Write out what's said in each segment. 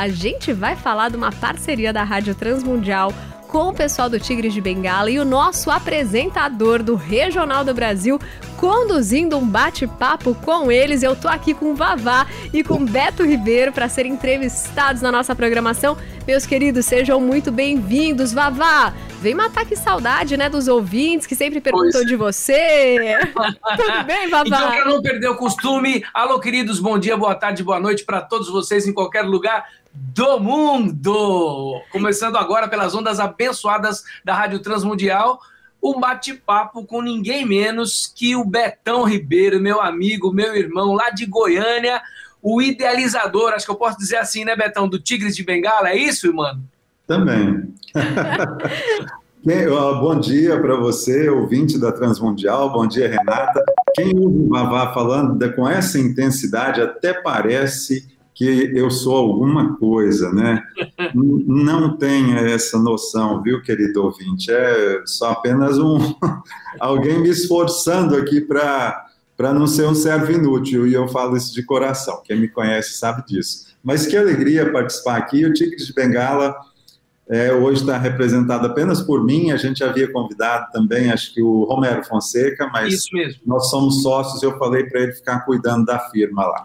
a gente vai falar de uma parceria da Rádio Transmundial com o pessoal do Tigres de Bengala e o nosso apresentador do Regional do Brasil conduzindo um bate-papo com eles. Eu tô aqui com o Vavá e com Beto Ribeiro para serem entrevistados na nossa programação. Meus queridos, sejam muito bem-vindos. Vavá, vem matar que saudade, né, dos ouvintes que sempre perguntam pois. de você. Tudo bem, Vavá? Então, para não perder o costume, alô, queridos, bom dia, boa tarde, boa noite para todos vocês em qualquer lugar do mundo. Começando agora pelas ondas abençoadas da Rádio Transmundial, um bate-papo com ninguém menos que o Betão Ribeiro, meu amigo, meu irmão lá de Goiânia, o idealizador, acho que eu posso dizer assim, né, Betão, do Tigres de Bengala, é isso, mano? Também. bom dia para você, ouvinte da Transmundial. Bom dia, Renata. Quem ouve o Vavá falando com essa intensidade até parece que eu sou alguma coisa, né? Não tenha essa noção, viu, querido ouvinte? É só apenas um alguém me esforçando aqui para para não ser um servo inútil, e eu falo isso de coração. Quem me conhece sabe disso. Mas que alegria participar aqui. O Tigre de Bengala é, hoje está representado apenas por mim. A gente havia convidado também, acho que o Romero Fonseca, mas nós somos sócios. Eu falei para ele ficar cuidando da firma lá.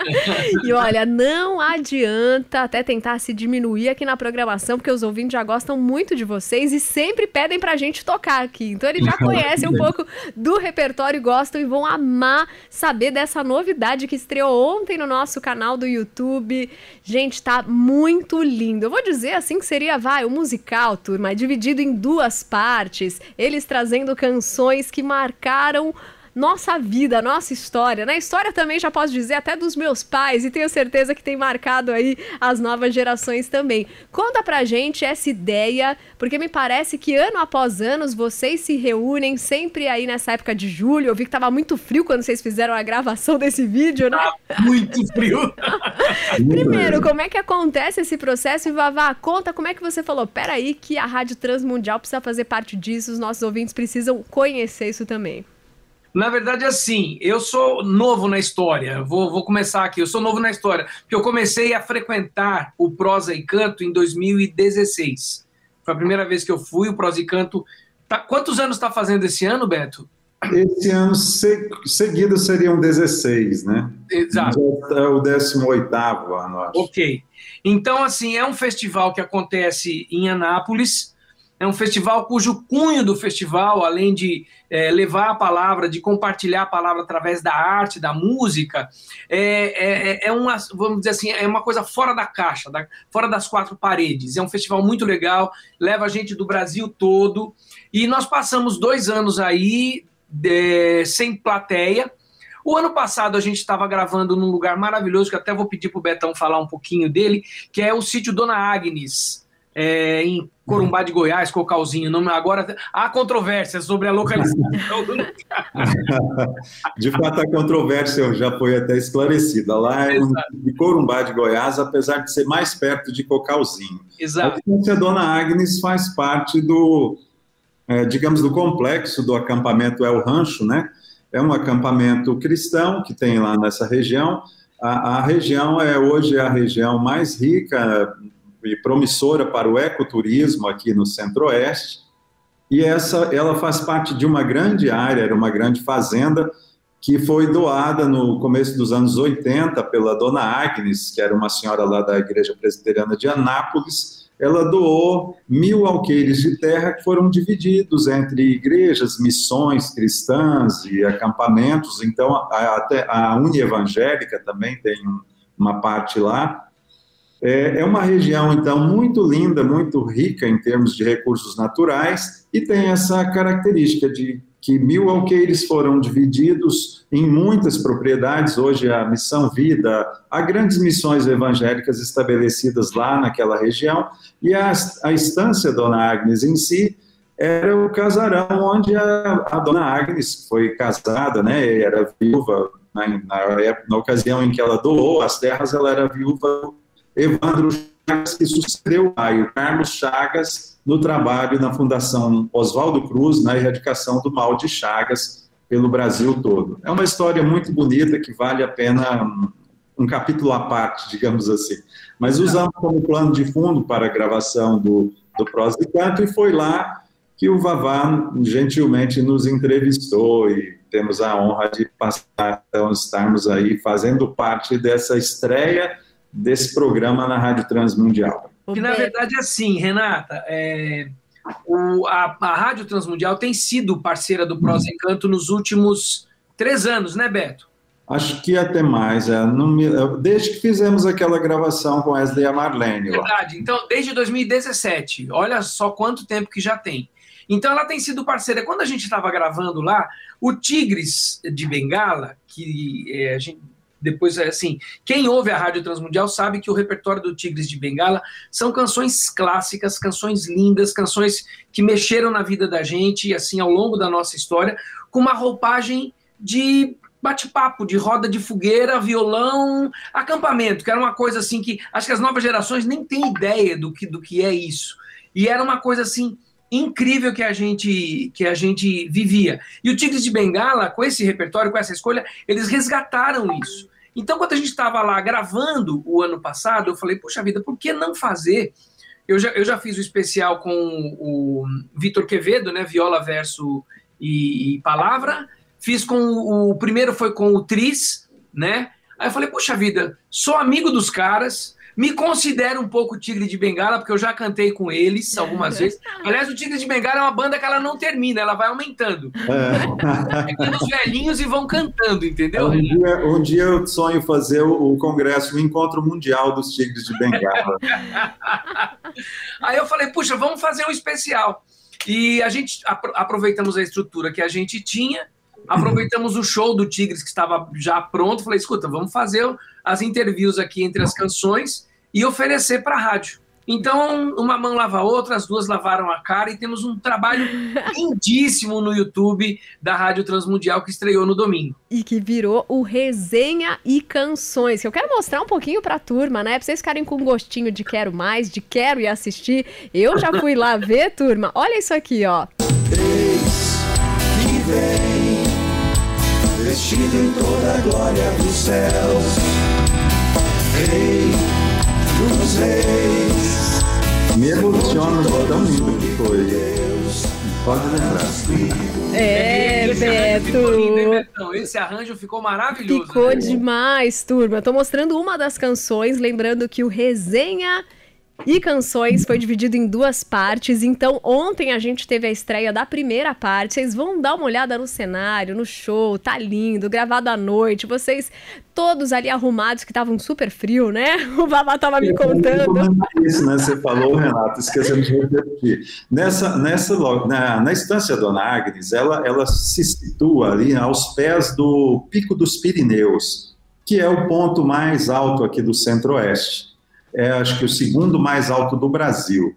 e olha, não adianta até tentar se diminuir aqui na programação, porque os ouvintes já gostam muito de vocês e sempre pedem para a gente tocar aqui. Então eles já conhecem um pouco do repertório, gostam e vão amar saber dessa novidade que estreou ontem no nosso canal do YouTube. Gente, tá muito lindo. Eu vou dizer assim que seria, vai, o musical, turma, dividido em duas partes, eles trazendo canções que marcaram nossa vida, nossa história. Na né? história também já posso dizer até dos meus pais e tenho certeza que tem marcado aí as novas gerações também. Conta pra gente essa ideia, porque me parece que ano após ano vocês se reúnem sempre aí nessa época de julho. Eu vi que tava muito frio quando vocês fizeram a gravação desse vídeo, né? Tá muito frio. Primeiro, como é que acontece esse processo? E Vavá, conta como é que você falou, peraí que a Rádio Transmundial precisa fazer parte disso, os nossos ouvintes precisam conhecer isso também. Na verdade, assim, eu sou novo na história. Vou, vou começar aqui. Eu sou novo na história, porque eu comecei a frequentar o Prosa e Canto em 2016. Foi a primeira vez que eu fui. O Prosa e Canto. Tá, quantos anos está fazendo esse ano, Beto? Esse ano se, seguido seriam 16, né? Exato. É o 18 ano, acho. Ok. Então, assim, é um festival que acontece em Anápolis é um festival cujo cunho do festival, além de é, levar a palavra, de compartilhar a palavra através da arte, da música, é, é, é, uma, vamos dizer assim, é uma coisa fora da caixa, da, fora das quatro paredes. É um festival muito legal, leva a gente do Brasil todo. E nós passamos dois anos aí de, sem plateia. O ano passado a gente estava gravando num lugar maravilhoso, que até vou pedir para o Betão falar um pouquinho dele, que é o sítio Dona Agnes é, em Corumbá de Goiás, Cocalzinho. Não, agora há controvérsia sobre a localização do De fato, a controvérsia já foi até esclarecida. Lá é de Corumbá de Goiás, apesar de ser mais perto de Cocalzinho. Exato. A Dona Agnes faz parte do, é, digamos, do complexo do acampamento El Rancho, né? É um acampamento cristão que tem lá nessa região. A, a região é hoje a região mais rica e promissora para o ecoturismo aqui no Centro-Oeste. E essa, ela faz parte de uma grande área, era uma grande fazenda que foi doada no começo dos anos 80 pela dona Agnes, que era uma senhora lá da Igreja Presbiteriana de Anápolis. Ela doou mil alqueires de terra que foram divididos entre igrejas, missões cristãs e acampamentos. Então, até a Uni Evangélica também tem uma parte lá. É, é uma região, então, muito linda, muito rica em termos de recursos naturais e tem essa característica de que mil alqueires foram divididos em muitas propriedades. Hoje, a Missão Vida, há grandes missões evangélicas estabelecidas lá naquela região, e a, a estância Dona Agnes em si era o casarão onde a, a Dona Agnes foi casada, né, era viúva, na, na, na ocasião em que ela doou as terras, ela era viúva Evandro Chagas, que sucedeu o Carlos Chagas, no trabalho na Fundação Oswaldo Cruz, na erradicação do mal de Chagas pelo Brasil todo. É uma história muito bonita que vale a pena um capítulo à parte, digamos assim. Mas usamos como plano de fundo para a gravação do, do Prós e Canto, e foi lá que o Vavá gentilmente nos entrevistou e temos a honra de passar, então, estarmos aí fazendo parte dessa estreia desse programa na Rádio Transmundial. Que na verdade é assim, Renata, é, o, a, a Rádio Transmundial tem sido parceira do Prós Encanto nos últimos três anos, né, Beto? Acho que até mais, é, me, desde que fizemos aquela gravação com Wesley e a Marlene. Verdade, então desde 2017, olha só quanto tempo que já tem. Então ela tem sido parceira. Quando a gente estava gravando lá, o Tigres de Bengala, que é, a gente depois, assim, quem ouve a Rádio Transmundial sabe que o repertório do Tigres de Bengala são canções clássicas, canções lindas, canções que mexeram na vida da gente, assim, ao longo da nossa história, com uma roupagem de bate-papo, de roda de fogueira, violão, acampamento, que era uma coisa assim que acho que as novas gerações nem têm ideia do que, do que é isso. E era uma coisa assim incrível que a gente que a gente vivia. E o Tigres de Bengala, com esse repertório, com essa escolha, eles resgataram isso. Então, quando a gente estava lá gravando o ano passado, eu falei, puxa vida, por que não fazer? Eu já, eu já fiz o especial com o Vitor Quevedo, né? Viola, verso e, e, palavra. Fiz com o, o primeiro foi com o Tris, né? Aí eu falei, puxa vida, sou amigo dos caras, me considero um pouco Tigre de Bengala, porque eu já cantei com eles algumas vezes. Aliás, o Tigre de Bengala é uma banda que ela não termina, ela vai aumentando. É. os velhinhos e vão cantando, entendeu? Um dia, um dia eu sonho fazer o, o, congresso, o encontro mundial dos Tigres de Bengala. Aí eu falei, puxa, vamos fazer um especial. E a gente aproveitamos a estrutura que a gente tinha, aproveitamos o show do Tigres que estava já pronto. Falei, escuta, vamos fazer as interviews aqui entre as canções e oferecer para a rádio. Então, uma mão lava a outra, as duas lavaram a cara e temos um trabalho lindíssimo no YouTube da Rádio Transmundial que estreou no domingo. E que virou o Resenha e Canções, que eu quero mostrar um pouquinho para a turma, né? Para vocês ficarem com um gostinho de quero mais, de quero ir assistir. Eu já fui lá ver, turma. Olha isso aqui, ó. Eis que vem, vestido em toda a glória dos céus Rei dos reis. Me emociona tão lindo que foi. Pode lembrar. É, Beto. Esse arranjo ficou maravilhoso. Ficou né? demais, turma. Tô mostrando uma das canções, lembrando que o resenha e Canções foi dividido em duas partes. Então, ontem a gente teve a estreia da primeira parte. Vocês vão dar uma olhada no cenário, no show, tá lindo, gravado à noite. Vocês todos ali arrumados, que estavam super frio, né? O Babá tava me contando. Isso, né? Você falou, Renato, esquecendo de repetir. Nessa, nessa, na, na estância Dona Agnes, ela, ela se situa ali aos pés do Pico dos Pirineus, que é o ponto mais alto aqui do centro-oeste é acho que o segundo mais alto do Brasil.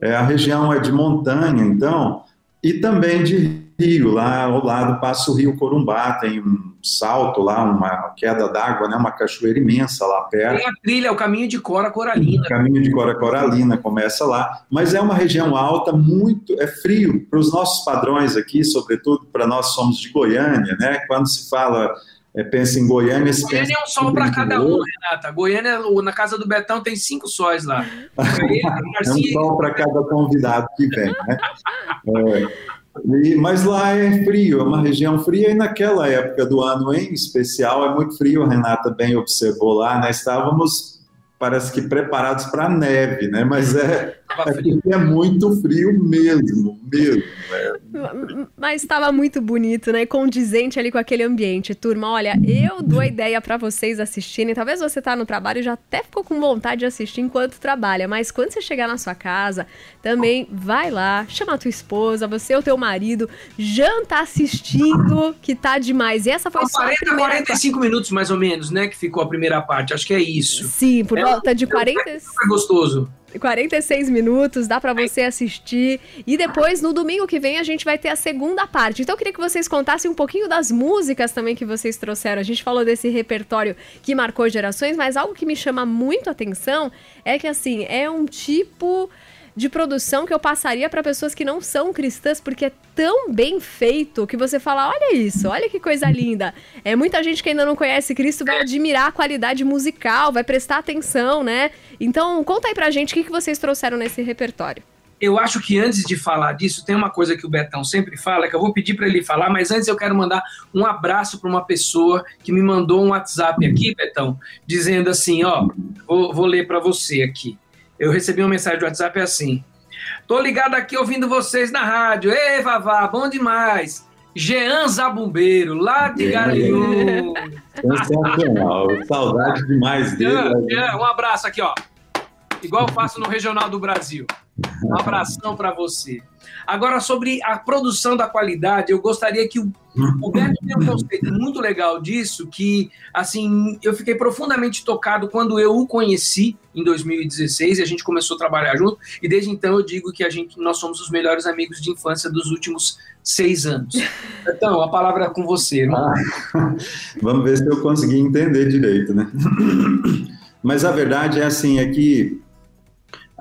É, a região é de montanha, então, e também de rio. Lá ao lado passa o rio Corumbá, tem um salto lá, uma queda d'água, né, uma cachoeira imensa lá perto. Tem a trilha, o caminho de Cora Coralina. O caminho de Cora Coralina começa lá, mas é uma região alta, muito é frio para os nossos padrões aqui, sobretudo para nós somos de Goiânia, né? Quando se fala é, pensa em Goiânia. Goiânia é um sol para cada um, Renata. Goiânia, na casa do Betão, tem cinco sóis lá. é um sol para cada convidado que vem, né? É, e, mas lá é frio, é uma região fria, e naquela época do ano em especial é muito frio, a Renata bem observou lá, né? Estávamos parece que preparados para neve, né? Mas é, é, é muito frio mesmo, mesmo. Né? Mas estava muito bonito, né? Condizente ali com aquele ambiente. Turma, olha, eu dou a ideia para vocês assistirem. Talvez você tá no trabalho e já até ficou com vontade de assistir enquanto trabalha, mas quando você chegar na sua casa, também vai lá, chama a tua esposa, você ou teu marido, janta assistindo, que tá demais. E essa foi só 40, 45 minutos mais ou menos, né, que ficou a primeira parte. Acho que é isso. Sim, por é volta de 40. É gostoso. 46 minutos, dá para você assistir. E depois, no domingo que vem, a gente vai ter a segunda parte. Então, eu queria que vocês contassem um pouquinho das músicas também que vocês trouxeram. A gente falou desse repertório que marcou gerações, mas algo que me chama muito a atenção é que, assim, é um tipo de produção que eu passaria para pessoas que não são cristãs, porque é tão bem feito que você fala: olha isso, olha que coisa linda. É muita gente que ainda não conhece Cristo vai admirar a qualidade musical, vai prestar atenção, né? Então, conta aí pra gente o que, que vocês trouxeram nesse repertório. Eu acho que antes de falar disso, tem uma coisa que o Betão sempre fala, que eu vou pedir para ele falar, mas antes eu quero mandar um abraço para uma pessoa que me mandou um WhatsApp aqui, Betão, dizendo assim: ó, vou, vou ler para você aqui. Eu recebi uma mensagem do WhatsApp assim: tô ligado aqui ouvindo vocês na rádio. Ei, Vavá, bom demais. Jean Zabumbeiro, lá de Garanhuns. Sensacional, saudade demais dele. Jean, Jean, um abraço aqui, ó. Igual eu faço no Regional do Brasil. Um abração para você. Agora, sobre a produção da qualidade, eu gostaria que o, o Beto tem um conceito muito legal disso, que, assim, eu fiquei profundamente tocado quando eu o conheci em 2016 e a gente começou a trabalhar junto, e desde então eu digo que a gente, nós somos os melhores amigos de infância dos últimos seis anos. Então, a palavra é com você. Ah, vamos ver se eu consegui entender direito, né? Mas a verdade é assim, é que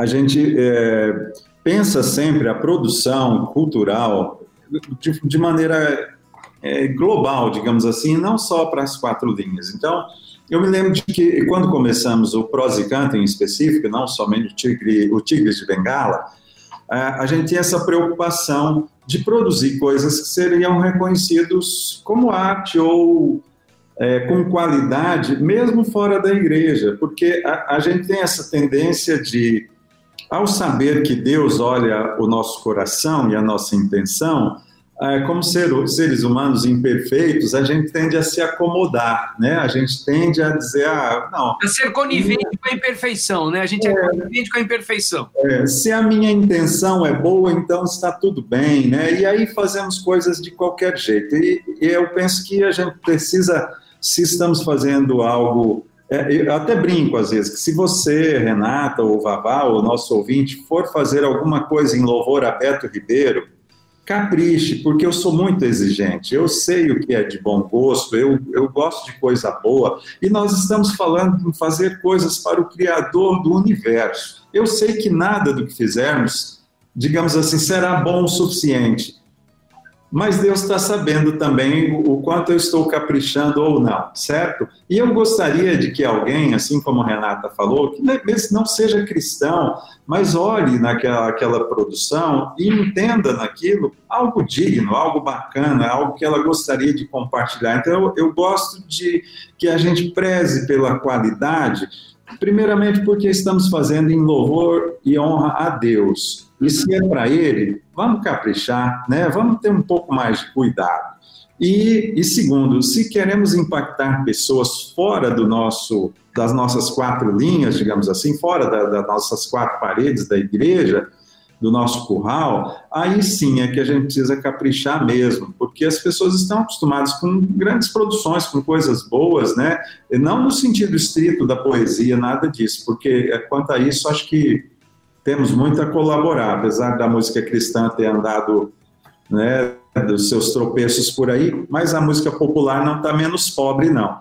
a gente é, pensa sempre a produção cultural de, de maneira é, global, digamos assim, não só para as quatro linhas. Então, eu me lembro de que quando começamos o Prose Canto em específico, não somente o, tigre, o Tigres de Bengala, a gente tinha essa preocupação de produzir coisas que seriam reconhecidos como arte ou é, com qualidade, mesmo fora da igreja, porque a, a gente tem essa tendência de ao saber que Deus olha o nosso coração e a nossa intenção, é, como ser, seres humanos imperfeitos, a gente tende a se acomodar, né? A gente tende a dizer, ah, não. A ser conivente com a imperfeição, né? A gente é, é conivente com a imperfeição. É, se a minha intenção é boa, então está tudo bem, né? E aí fazemos coisas de qualquer jeito. E, e eu penso que a gente precisa, se estamos fazendo algo eu até brinco às vezes que se você, Renata ou Vavá, ou nosso ouvinte, for fazer alguma coisa em louvor a Beto Ribeiro, capriche, porque eu sou muito exigente. Eu sei o que é de bom gosto, eu, eu gosto de coisa boa, e nós estamos falando de fazer coisas para o Criador do universo. Eu sei que nada do que fizermos, digamos assim, será bom o suficiente mas Deus está sabendo também o quanto eu estou caprichando ou não, certo? E eu gostaria de que alguém, assim como a Renata falou, que não seja cristão, mas olhe naquela aquela produção e entenda naquilo algo digno, algo bacana, algo que ela gostaria de compartilhar. Então, eu, eu gosto de que a gente preze pela qualidade, primeiramente porque estamos fazendo em louvor e honra a Deus e se é para ele, vamos caprichar, né? vamos ter um pouco mais de cuidado. E, e segundo, se queremos impactar pessoas fora do nosso, das nossas quatro linhas, digamos assim, fora da, das nossas quatro paredes da igreja, do nosso curral, aí sim é que a gente precisa caprichar mesmo, porque as pessoas estão acostumadas com grandes produções, com coisas boas, né? E não no sentido estrito da poesia, nada disso, porque é, quanto a isso, acho que temos muito a colaborar, apesar da música cristã ter andado né, dos seus tropeços por aí, mas a música popular não está menos pobre, não.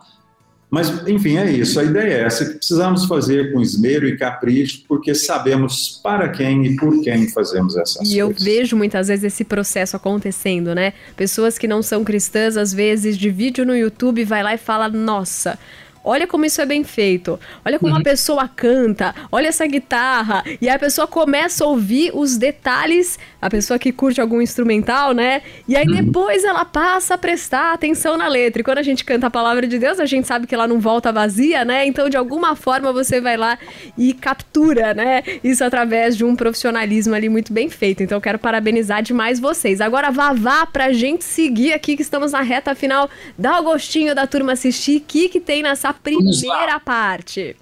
Mas, enfim, é isso. A ideia é essa, que precisamos fazer com esmero e capricho, porque sabemos para quem e por quem fazemos essas coisas. E eu vejo muitas vezes esse processo acontecendo, né? Pessoas que não são cristãs, às vezes, de vídeo no YouTube, vai lá e fala, nossa Olha como isso é bem feito. Olha como uhum. a pessoa canta. Olha essa guitarra. E aí a pessoa começa a ouvir os detalhes. A pessoa que curte algum instrumental, né? E aí uhum. depois ela passa a prestar atenção na letra. E quando a gente canta a palavra de Deus, a gente sabe que ela não volta vazia, né? Então, de alguma forma, você vai lá e captura, né? Isso através de um profissionalismo ali muito bem feito. Então, eu quero parabenizar demais vocês. Agora, Vavá, pra gente seguir aqui, que estamos na reta final. Dá o gostinho da turma assistir. O que, que tem nessa primeira parte?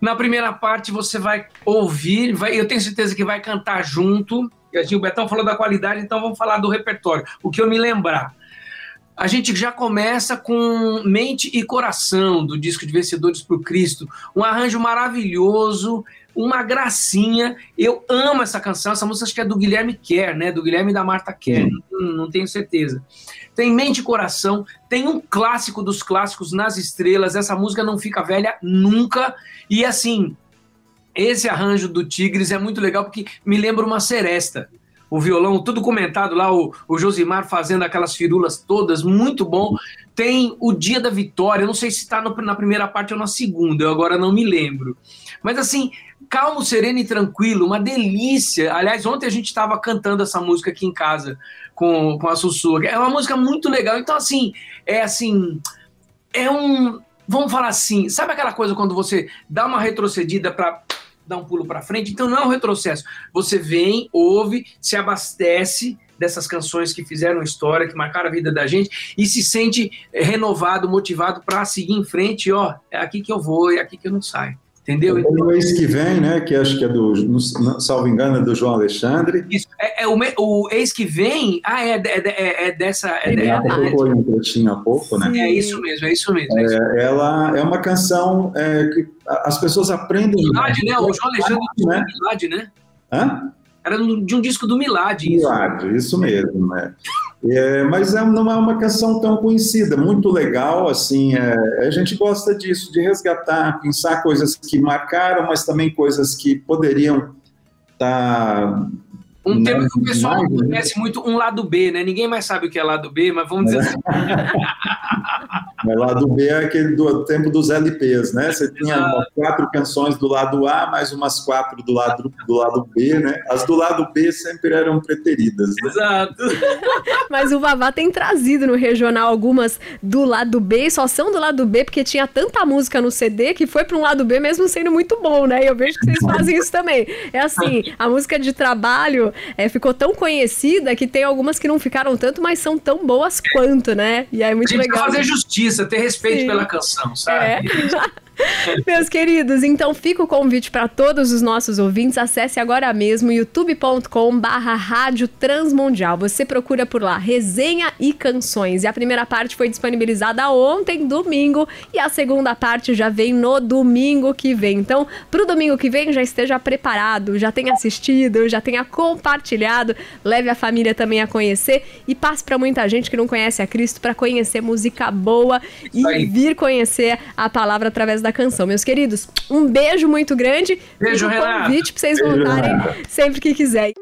Na primeira parte você vai ouvir, vai, eu tenho certeza que vai cantar junto. E a o Betão falou da qualidade, então vamos falar do repertório. O que eu me lembrar. A gente já começa com Mente e Coração, do disco de Vencedores por Cristo. Um arranjo maravilhoso, uma gracinha. Eu amo essa canção. Essa música acho que é do Guilherme Kerr, né? Do Guilherme e da Marta Kerr, não, não tenho certeza tem Mente e Coração, tem um clássico dos clássicos Nas Estrelas, essa música não fica velha nunca, e assim, esse arranjo do Tigres é muito legal porque me lembra uma seresta. O violão, tudo comentado lá, o, o Josimar fazendo aquelas firulas todas, muito bom. Tem o Dia da Vitória, não sei se está na primeira parte ou na segunda, eu agora não me lembro. Mas assim, calmo, sereno e tranquilo, uma delícia. Aliás, ontem a gente estava cantando essa música aqui em casa com, com a Sussurra. É uma música muito legal. Então, assim, é assim. É um. Vamos falar assim, sabe aquela coisa quando você dá uma retrocedida para dar um pulo para frente? Então não é um retrocesso. Você vem, ouve, se abastece dessas canções que fizeram história, que marcaram a vida da gente e se sente renovado, motivado para seguir em frente. Ó, é aqui que eu vou, é aqui que eu não saio. Entendeu? Então, o ex que vem, né? Que acho que é do, no, salvo engano, é do João Alexandre. Isso. É, é o, o, ex que vem, ah, é, é, é, é dessa. É, é, é, tocou um trechinho há pouco, né? É isso mesmo, é isso mesmo. É isso. É, ela é uma canção é, que as pessoas aprendem. Milad, né? O João Alexandre né? Milad, né? Hã? Era de um disco do Milad. Isso. Milad, isso mesmo, né? É, mas é, não é uma canção tão conhecida, muito legal, assim, é, a gente gosta disso, de resgatar, pensar coisas que marcaram, mas também coisas que poderiam estar tá um termo que o pessoal mais, conhece né? muito, um lado B, né? Ninguém mais sabe o que é lado B, mas vamos dizer é. assim. mas lado B é aquele do tempo dos LPs, né? Você tinha quatro canções do lado A, mais umas quatro do lado, do lado B, né? As do lado B sempre eram preteridas. Né? Exato. mas o Vavá tem trazido no regional algumas do lado B, e só são do lado B porque tinha tanta música no CD que foi para um lado B mesmo sendo muito bom, né? E eu vejo que vocês fazem isso também. É assim, a música de trabalho é, ficou tão conhecida que tem algumas que não ficaram tanto, mas são tão boas quanto, né? E é muito legal. fazer justiça, ter respeito Sim. pela canção, sabe? É. Meus queridos, então fica o convite para todos os nossos ouvintes. Acesse agora mesmo youtube.com/barra Rádio Transmundial. Você procura por lá resenha e canções. E a primeira parte foi disponibilizada ontem, domingo, e a segunda parte já vem no domingo que vem. Então, para o domingo que vem, já esteja preparado, já tenha assistido, já tenha compartilhado, leve a família também a conhecer e passe para muita gente que não conhece a Cristo para conhecer música boa e vir conhecer a palavra através da canção. Meus queridos, um beijo muito grande. Beijo, um convite para vocês beijo, voltarem Renato. sempre que quiserem.